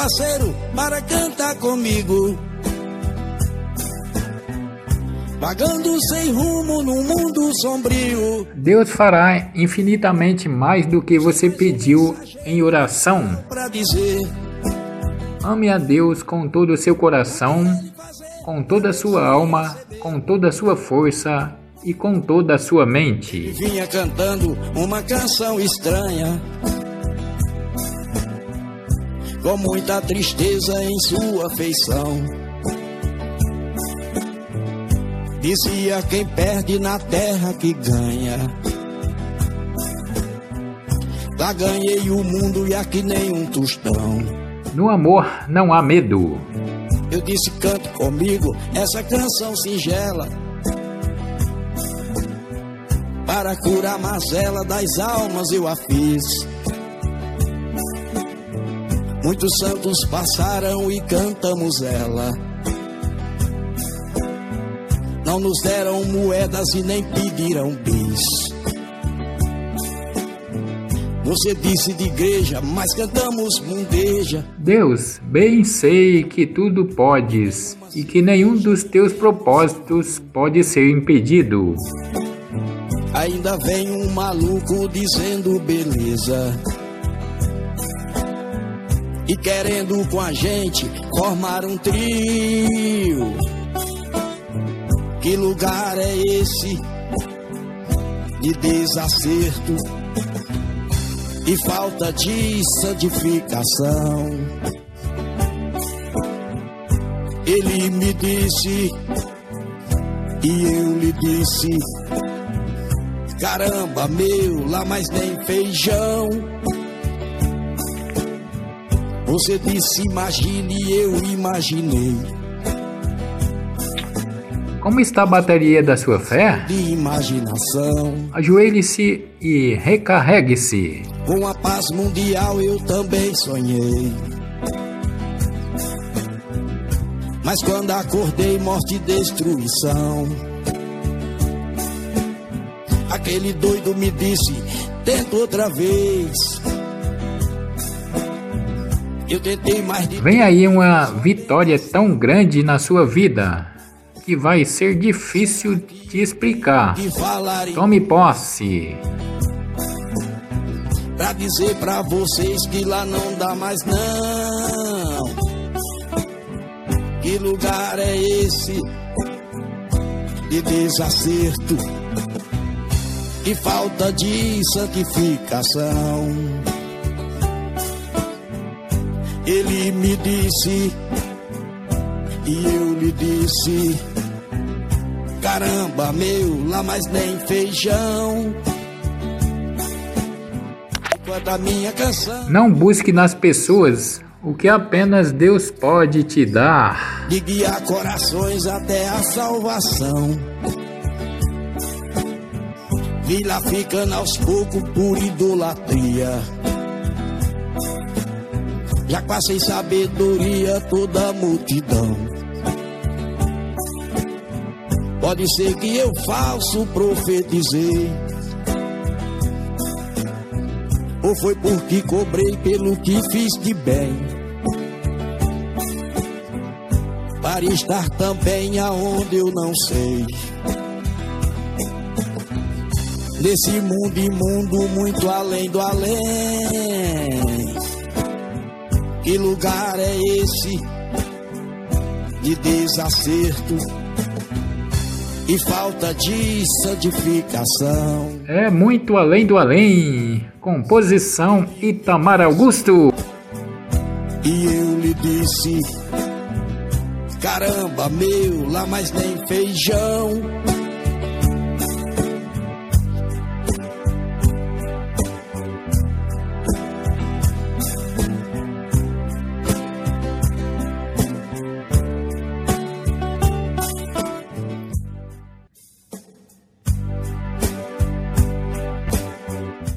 parceiro para cantar comigo. Vagando sem rumo num mundo sombrio. Deus fará infinitamente mais do que você pediu em oração. Ame a Deus com todo o seu coração, com toda a sua alma, com toda a sua força e com toda a sua mente. vinha cantando uma canção estranha. Com muita tristeza em sua feição. Dizia quem perde na terra que ganha. Lá ganhei o mundo e aqui nem um tostão. No amor não há medo. Eu disse cante comigo essa canção singela Para curar a mazela das almas eu a fiz Muitos santos passaram e cantamos ela Não nos deram moedas e nem pediram bis você disse de igreja, mas cantamos mundeja. Deus, bem sei que tudo podes e que nenhum dos teus propósitos pode ser impedido. Ainda vem um maluco dizendo beleza. E querendo com a gente formar um trio. Que lugar é esse de desacerto? e falta de santificação. Ele me disse e eu lhe disse: Caramba, meu, lá mais nem feijão. Você disse: Imagine, e eu imaginei. Como está a bateria da sua fé? De imaginação. Ajoelhe-se e recarregue-se. Com a paz mundial eu também sonhei. Mas quando acordei, morte e destruição. Aquele doido me disse: tenta outra vez. Vem aí uma vitória tão grande na sua vida que vai ser difícil de explicar. Tome posse. Pra dizer pra vocês que lá não dá mais não. Que lugar é esse de desacerto e falta de santificação? Ele me disse e eu lhe disse: Caramba, meu, lá mais nem feijão. Enquanto a minha canção. Não busque nas pessoas o que apenas Deus pode te dar. De guiar corações até a salvação. Vi lá ficando aos poucos por idolatria. Já passei sabedoria toda a multidão. Pode ser que eu falso profetizei. Ou foi porque cobrei pelo que fiz de bem. Para estar também aonde eu não sei. Nesse mundo imundo, muito além do além. Que lugar é esse de desacerto e falta de santificação? É muito além do além. Composição Itamar Augusto. E eu lhe disse: Caramba, meu, lá mais nem feijão.